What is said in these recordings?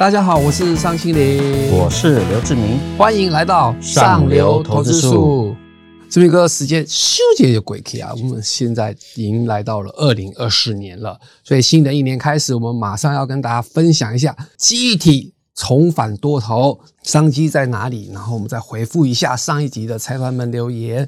大家好，我是尚青林，我是刘志明，欢迎来到上流投资术。志明哥，时间咻节就鬼去啊！我们现在已经来到了二零二四年了，所以新的一年开始，我们马上要跟大家分享一下记忆体重返多头，商机在哪里？然后我们再回复一下上一集的财团们留言。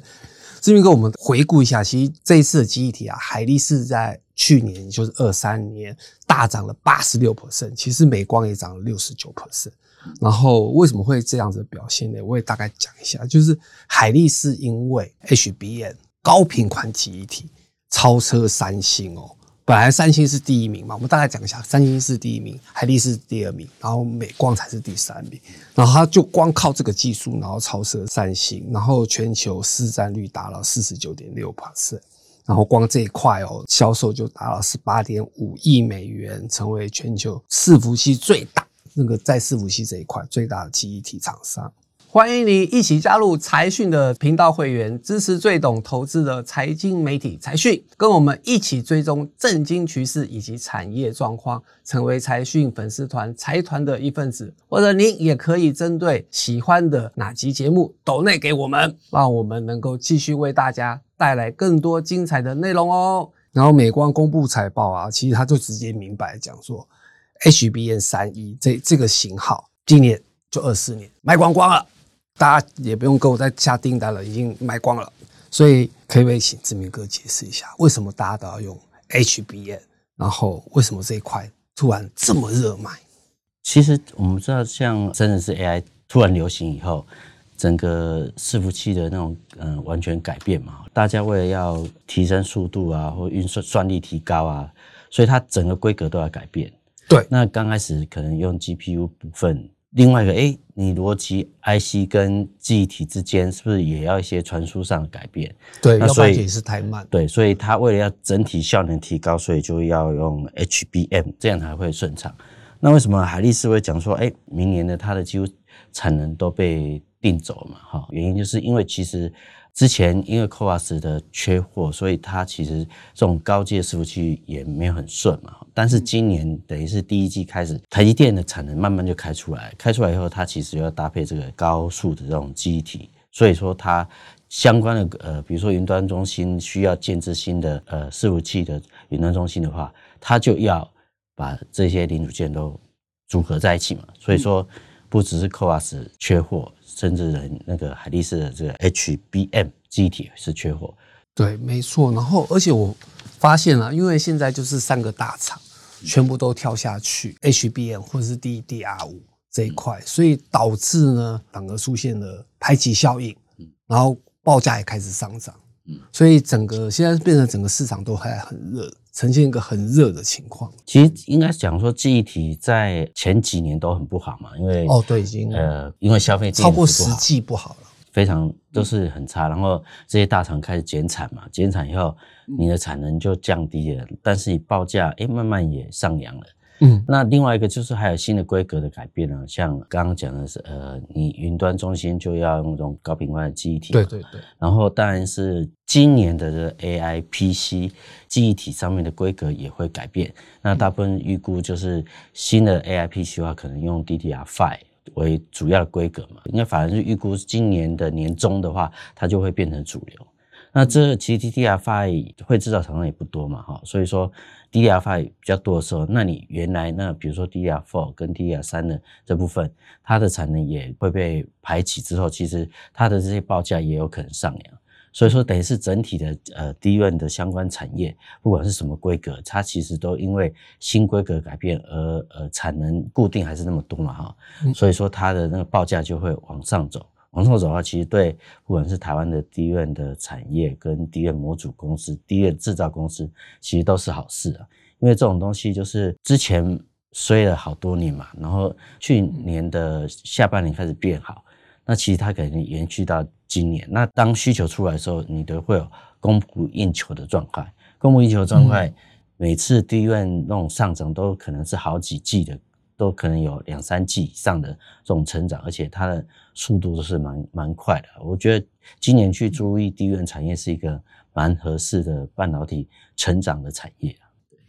志明哥，我们回顾一下，其实这一次的记忆体啊，海力士在去年就是二三年大涨了八十六 percent，其实美光也涨了六十九 percent。然后为什么会这样子表现呢？我也大概讲一下，就是海力士因为 HBM 高频宽记忆体超车三星哦，本来三星是第一名嘛，我们大概讲一下，三星是第一名，海力士第二名，然后美光才是第三名。然后他就光靠这个技术，然后超车三星，然后全球市占率达到四十九点六 percent。然后光这一块哦，销售就达到十八点五亿美元，成为全球伺服器最大那个在伺服器这一块最大的记忆体厂商。欢迎你一起加入财讯的频道会员，支持最懂投资的财经媒体财讯，跟我们一起追踪政经趋势以及产业状况，成为财讯粉丝团财团的一份子。或者您也可以针对喜欢的哪集节目抖内给我们，让我们能够继续为大家。带来更多精彩的内容哦。然后美光公布财报啊，其实他就直接明白讲说，HBN 三一这这个型号今年就二四年卖光光了，大家也不用跟我再下订单了，已经卖光了。所以可不可以请志明哥解释一下，为什么大家都要用 HBN？然后为什么这一块突然这么热卖？其实我们知道，像真的是 AI 突然流行以后。整个伺服器的那种嗯、呃、完全改变嘛，大家为了要提升速度啊，或运算算力提高啊，所以它整个规格都要改变。对，那刚开始可能用 GPU 部分，另外一个哎，你逻辑 IC 跟记忆体之间是不是也要一些传输上的改变？对，那所以也是太慢。对，所以它为了要整体效能提高，所以就要用 HBM，这样才会顺畅。那为什么海力士会讲说，哎，明年的它的几乎产能都被定走嘛，哈，原因就是因为其实之前因为 CoWoS 的缺货，所以它其实这种高阶伺服器也没有很顺嘛。但是今年等于是第一季开始，台积电的产能慢慢就开出来，开出来以后，它其实要搭配这个高速的这种机体，所以说它相关的呃，比如说云端中心需要建置新的呃伺服器的云端中心的话，它就要把这些零组件都组合在一起嘛。所以说不只是 CoWoS 缺货。甚至人那个海力士的这个 HBM 记忆体是缺货，对，没错。然后，而且我发现了，因为现在就是三个大厂全部都跳下去 HBM 或者是 DDR5 这一块，所以导致呢反而出现了排挤效应，然后报价也开始上涨，所以整个现在变成整个市场都还很热。呈现一个很热的情况。其实应该讲说，记忆体在前几年都很不好嘛，因为哦，对，已经呃，因为消费超过十季不好了，非常都是很差。然后这些大厂开始减产嘛，减产以后，你的产能就降低了，但是你报价哎，慢慢也上扬了。嗯，那另外一个就是还有新的规格的改变呢，像刚刚讲的是，呃，你云端中心就要用这种高频宽的记忆体，对对对。然后当然是今年的这 AI PC 记忆体上面的规格也会改变。那大部分预估就是新的 AI PC 的话，可能用 DDR5 为主要的规格嘛。应该反而是预估今年的年中的话，它就会变成主流。那这其实 DDR5 会制造厂商也不多嘛，哈，所以说 DDR5 比较多的时候，那你原来那比如说 DDR4 跟 DDR3 的这部分，它的产能也会被排挤之后，其实它的这些报价也有可能上扬。所以说等于是整体的呃 DRAM 的相关产业，不管是什么规格，它其实都因为新规格改变而呃产能固定还是那么多嘛，哈，所以说它的那个报价就会往上走。往后走的话，其实对不管是台湾的 DRAM 的产业跟 DRAM 模组公司、DRAM 制造公司，其实都是好事啊。因为这种东西就是之前衰了好多年嘛，然后去年的下半年开始变好，那其实它可能延续到今年。那当需求出来的时候，你都会有供不应求的状态。供不应求的状态，每次 DRAM 那种上涨都可能是好几季的。都可能有两三季以上的这种成长，而且它的速度都是蛮蛮快的。我觉得今年去注意 DRAM 产业是一个蛮合适的半导体成长的产业。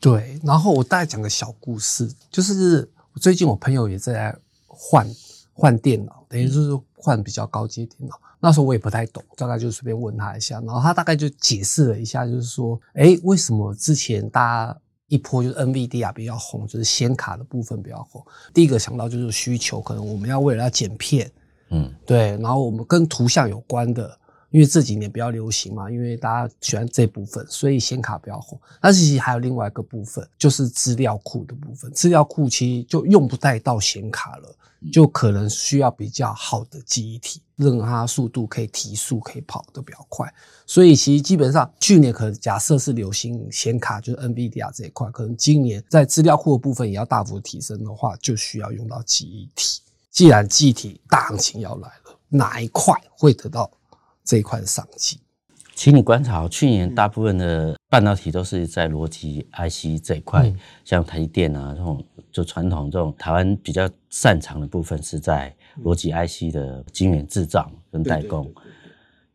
对，然后我大概讲个小故事，就是最近我朋友也在换换电脑，等于就是换比较高阶电脑。那时候我也不太懂，大概就随便问他一下，然后他大概就解释了一下，就是说，诶，为什么之前大家一波就是 NVIDIA 比较红，就是显卡的部分比较红。第一个想到就是需求，可能我们要为了要剪片，嗯，对，然后我们跟图像有关的。因为这几年比较流行嘛，因为大家喜欢这部分，所以显卡比较红。但是其实还有另外一个部分，就是资料库的部分。资料库其实就用不带到显卡了，就可能需要比较好的记忆体，让它速度可以提速，可以跑得比较快。所以其实基本上去年可能假设是流行显卡，就是 NVIDIA 这一块，可能今年在资料库的部分也要大幅提升的话，就需要用到记忆体。既然记忆体大行情要来了，哪一块会得到？这一块的商机，请你观察，去年大部分的半导体都是在逻辑 IC 这一块，嗯、像台积电啊这种，就传统这种台湾比较擅长的部分是在逻辑 IC 的晶圆制造跟代工。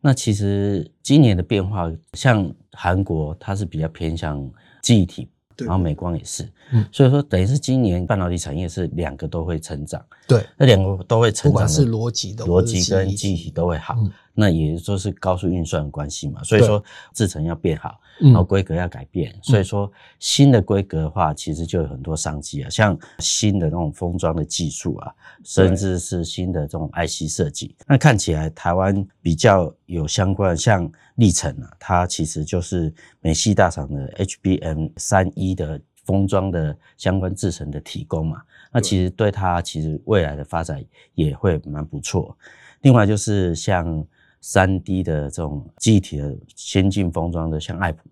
那其实今年的变化，像韩国它是比较偏向记忆体。然后美光也是，嗯，所以说等于是今年半导体产业是两个都会成长，对，那两个都会成长，不管是逻辑的逻辑跟记忆体都会好，嗯、那也就是高速运算的关系嘛，所以说制程要变好，然后规格要改变，嗯、所以说新的规格的话，其实就有很多商机啊，像新的那种封装的技术啊，甚至是新的这种 IC 设计，那看起来台湾比较有相关，像。历程啊，它其实就是美系大厂的 HBM 三一的封装的相关制程的提供嘛。那其实对它其实未来的发展也会蛮不错。另外就是像三 D 的这种记忆体的先进封装的，像爱普，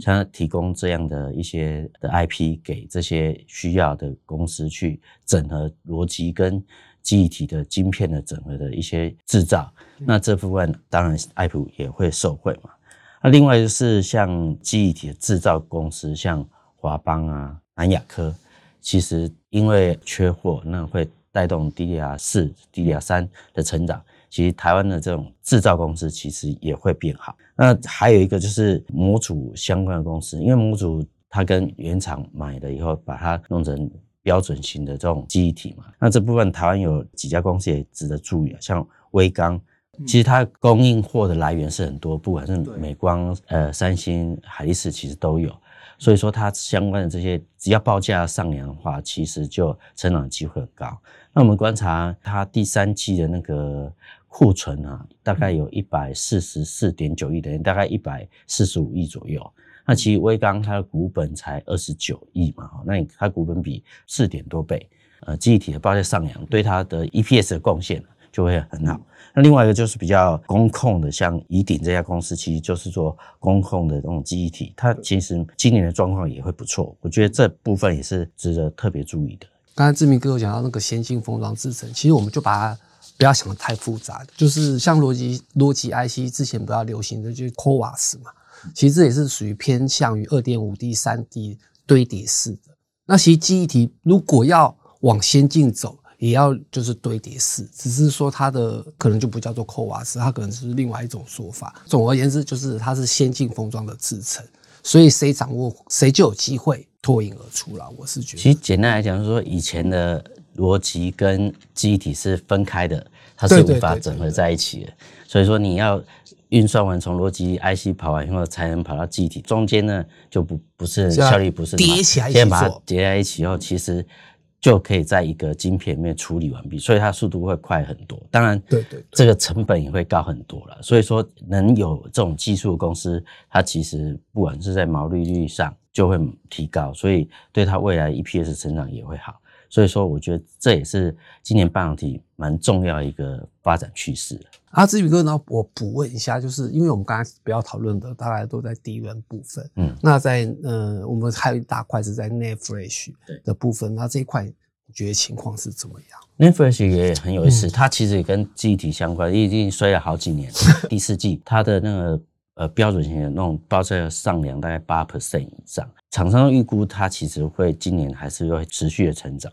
像提供这样的一些的 IP 给这些需要的公司去整合逻辑跟。记忆体的晶片的整合的一些制造，那这部分当然爱普也会受惠嘛。那另外就是像记忆体的制造公司，像华邦啊、南亚科，其实因为缺货，那会带动 DDR 四、DDR 三的成长。其实台湾的这种制造公司其实也会变好。那还有一个就是模组相关的公司，因为模组它跟原厂买了以后，把它弄成。标准型的这种记忆体嘛，那这部分台湾有几家公司也值得注意啊，像微刚，其实它供应货的来源是很多，不管是美光、呃三星、海力士，其实都有，所以说它相关的这些，只要报价上扬的话，其实就成长的机会很高。那我们观察它第三季的那个库存啊，大概有一百四十四点九亿，等于大概一百四十五亿左右。那其实威刚它的股本才二十九亿嘛，那你它股本比四点多倍，呃，记忆体的报价上扬，对它的 EPS 的贡献就会很好。那另外一个就是比较公控的，像宜鼎这家公司，其实就是做公控的这种记忆体，它其实今年的状况也会不错。我觉得这部分也是值得特别注意的。刚才志明哥有讲到那个先进封装制程，其实我们就把它不要想得太复杂，就是像逻辑逻辑 IC 之前比较流行的就是 CoWoS 嘛。其实这也是属于偏向于二点五 D、三 D 堆叠式的。那其实记忆体如果要往先进走，也要就是堆叠式，只是说它的可能就不叫做 CoWoS，它可能是另外一种说法。总而言之，就是它是先进封装的制程，所以谁掌握谁就有机会脱颖而出了。我是觉得，其实简单来讲，说以前的逻辑跟记忆体是分开的，它是无法整合在一起的。所以说你要。运算完从逻辑 IC 跑完以后，才能跑到记忆体，中间呢就不不是效率不是叠起来，先把它叠在一起以后，其实就可以在一个晶片里面处理完毕，所以它速度会快很多。当然，对对，这个成本也会高很多了。所以说，能有这种技术的公司，它其实不管是在毛利率上就会提高，所以对它未来 EPS 成长也会好。所以说，我觉得这也是今年半导体蛮重要一个发展趋势。啊，志宇哥，呢，我补问一下，就是因为我们刚才不要讨论的，大概都在 DRAM 部分。嗯，那在呃，我们还有一大块是在 NAND Flash 的部分。那这一块你觉得情况是怎么样？NAND Flash 也很有意思，嗯、它其实也跟记忆体相关，已经衰了好几年。第四季它的那个呃标准型的那种报价上扬大概八 percent 以上。厂商预估它其实会今年还是会持续的成长。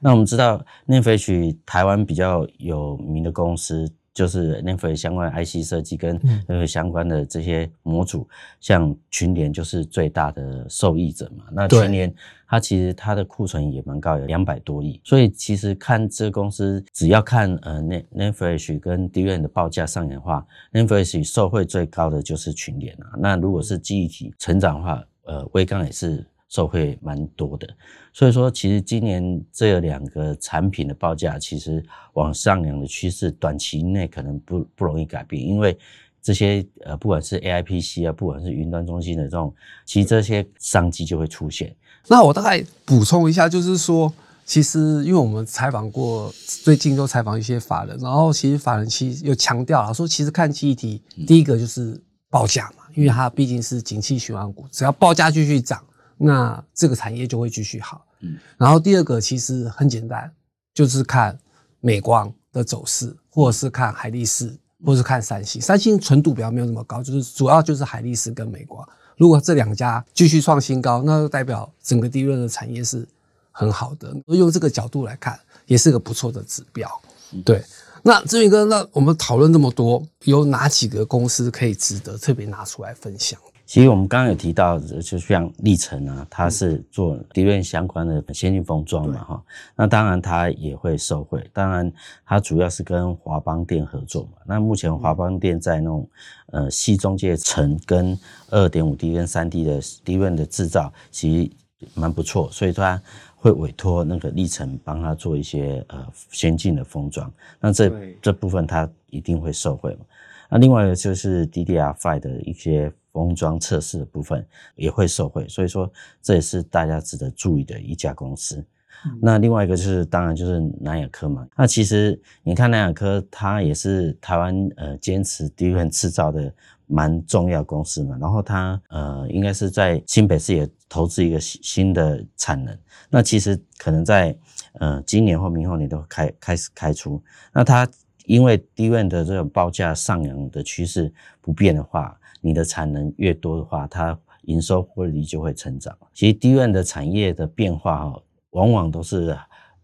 那我们知道 n e f i 台湾比较有名的公司。就是 Netflix 相关的 IC 设计跟呃相关的这些模组，嗯、像群联就是最大的受益者嘛。那群联它其实它的库存也蛮高，有两百多亿。所以其实看这个公司，只要看呃 Netflix 跟 d r a n 的报价上扬的话，Netflix 受惠最高的就是群联啊。那如果是记忆体成长的话，呃，威刚也是。受惠蛮多的，所以说其实今年这两个产品的报价其实往上扬的趋势，短期内可能不不容易改变，因为这些呃不管是 AIPC 啊，不管是云端中心的这种，其实这些商机就会出现。那我大概补充一下，就是说，其实因为我们采访过，最近都采访一些法人，然后其实法人其实有强调了说，其实看记忆体，第一个就是报价嘛，因为它毕竟是景气循环股，只要报价继续涨。那这个产业就会继续好，嗯，然后第二个其实很简单，就是看美光的走势，或者是看海力士，或者是看三星。三星纯度比较没有那么高，就是主要就是海力士跟美光。如果这两家继续创新高，那就代表整个 DRAM 的产业是很好的。用这个角度来看，也是个不错的指标。对，那志明哥，那我们讨论这么多，有哪几个公司可以值得特别拿出来分享？其实我们刚刚有提到，就像历程啊，它是做 DRAM 相关的先进封装嘛，哈，那当然它也会受惠。当然，它主要是跟华邦电合作嘛。那目前华邦电在那种呃矽中介层跟二点五 D 跟三 D 的 DRAM 的制造，其实蛮不错，所以它会委托那个历程帮他做一些呃先进的封装。那这这部分他一定会受惠嘛。那另外一个就是 DDR5 的一些。封装测试的部分也会受惠，所以说这也是大家值得注意的一家公司。嗯、那另外一个就是，当然就是南亚科嘛。那其实你看南亚科，它也是台湾呃坚持 DRAM 制造的蛮重要公司嘛。然后它呃应该是在新北市也投资一个新的产能。那其实可能在呃今年或明后年都开开始开出。那它因为 DRAM 的这种报价上扬的趋势不变的话。你的产能越多的话，它营收获利就会成长。其实 DRAM 的产业的变化哦，往往都是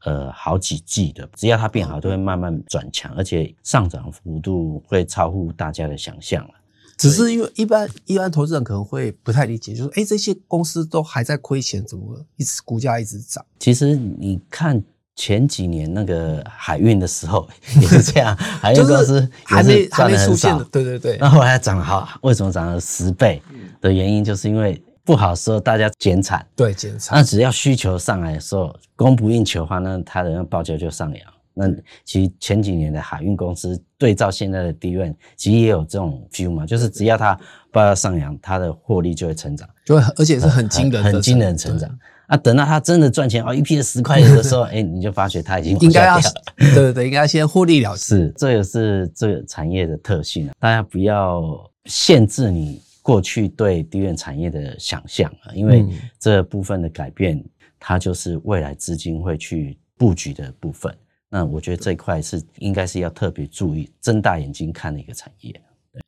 呃好几季的，只要它变好，都会慢慢转强，而且上涨幅度会超乎大家的想象。只是因为一般一般投资人可能会不太理解，就是哎，这些公司都还在亏钱，怎么一直股价一直涨？其实你看。前几年那个海运的时候 也是这样，海运公司还没还没出现的，对对对。那后来涨好，为什么涨了十倍？的原因就是因为不好说，大家减产，对减产。那只要需求上来的时候，供不应求的话，那它的报价就上扬。那其实前几年的海运公司对照现在的 DRAM，其实也有这种 feel 嘛，就是只要它报价上扬，它的获利就会成长，就会而且是很惊人、很惊人成长。啊，等到他真的赚钱哦一批十块钱的时候，哎、欸，你就发觉他已经应该要 对对对，应该先获利了事。是，这也是这个产业的特性啊。大家不要限制你过去对 DRAM 产业的想象啊，因为这部分的改变，它就是未来资金会去布局的部分。那我觉得这一块是应该是要特别注意，睁大眼睛看的一个产业。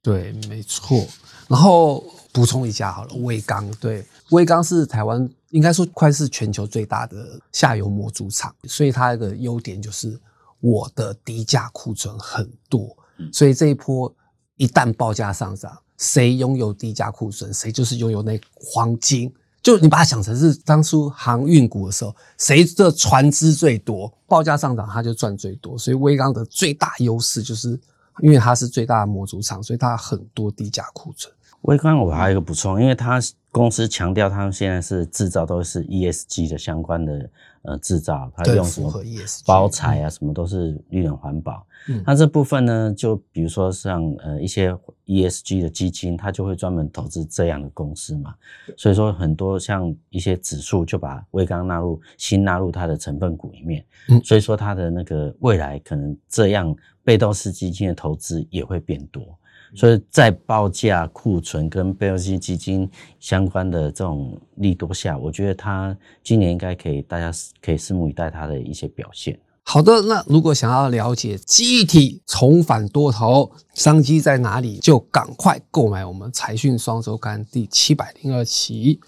对，对，没错。然后补充一下好了，威刚对，威刚是台湾。应该说，快是全球最大的下游模组厂，所以它的优点就是我的低价库存很多，所以这一波一旦报价上涨，谁拥有低价库存，谁就是拥有那黄金。就你把它想成是当初航运股的时候，谁的船只最多，报价上涨，它就赚最多。所以威刚的最大优势就是因为它是最大的模组厂，所以它很多低价库存。威刚我还有一个补充，因为它公司强调他们现在是制造都是 ESG 的相关的呃制造，它用什么包材啊，什么都是绿能环保。嗯，那这部分呢，就比如说像呃一些 ESG 的基金，它就会专门投资这样的公司嘛。所以说很多像一些指数就把微刚纳入新纳入它的成分股里面。嗯，所以说它的那个未来可能这样被动式基金的投资也会变多。所以在报价库存跟被动式基金相关的这种利多下，我觉得它今年应该可以，大家可以拭目以待它的一些表现。好的，那如果想要了解集体重返多头商机在哪里，就赶快购买我们财讯双周刊第七百零二期。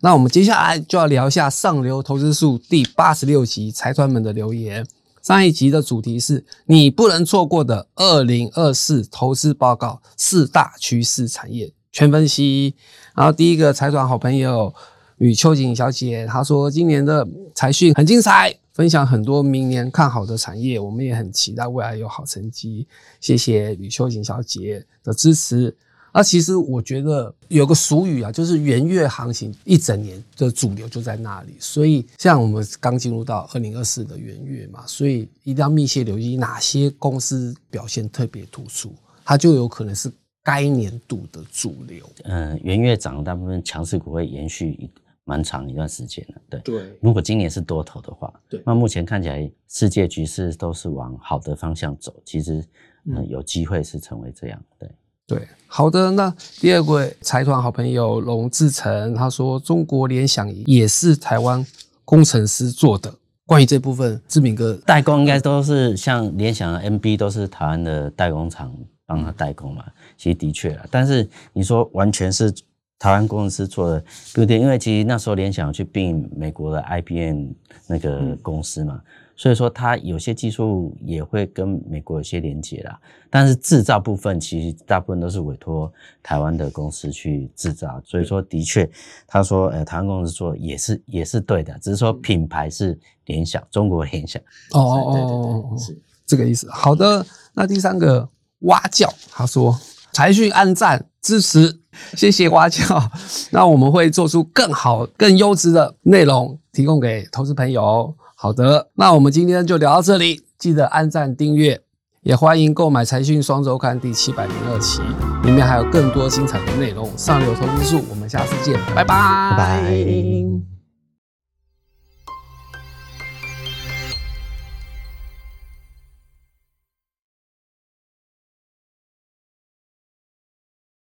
那我们接下来就要聊一下上流投资数第八十六集财团们的留言。上一集的主题是你不能错过的二零二四投资报告四大趋势产业全分析。然后第一个财团好朋友吕秋瑾小姐她说，今年的财讯很精彩，分享很多明年看好的产业，我们也很期待未来有好成绩。谢谢吕秋瑾小姐的支持。那其实我觉得有个俗语啊，就是元月行情一整年的主流就在那里。所以像我们刚进入到二零二四的元月嘛，所以一定要密切留意哪些公司表现特别突出，它就有可能是该年度的主流。嗯，元月涨的大部分强势股会延续一蛮长一段时间的。对对，如果今年是多头的话，对，那目前看起来世界局势都是往好的方向走，其实嗯有机会是成为这样。对。对，好的。那第二位财团好朋友龙志成，他说中国联想也是台湾工程师做的。关于这部分，志明哥代工应该都是像联想的 MB 都是台湾的代工厂帮他代工嘛。其实的确啊，但是你说完全是台湾工程师做的，不对，因为其实那时候联想去并美国的 IBM 那个公司嘛。嗯所以说，它有些技术也会跟美国有些连接啦，但是制造部分其实大部分都是委托台湾的公司去制造。所以说，的确，他说，呃，台湾公司做也是也是对的，只是说品牌是联想，中国联想。哦哦哦哦，是这个意思。好的，那第三个蛙叫，他说财讯按赞支持，谢谢蛙叫。那我们会做出更好、更优质的内容，提供给投资朋友。好的，那我们今天就聊到这里，记得按赞订阅，也欢迎购买《财讯双周刊》第七百零二期，里面还有更多精彩的内容。上流投资术，我们下次见，拜拜。拜拜。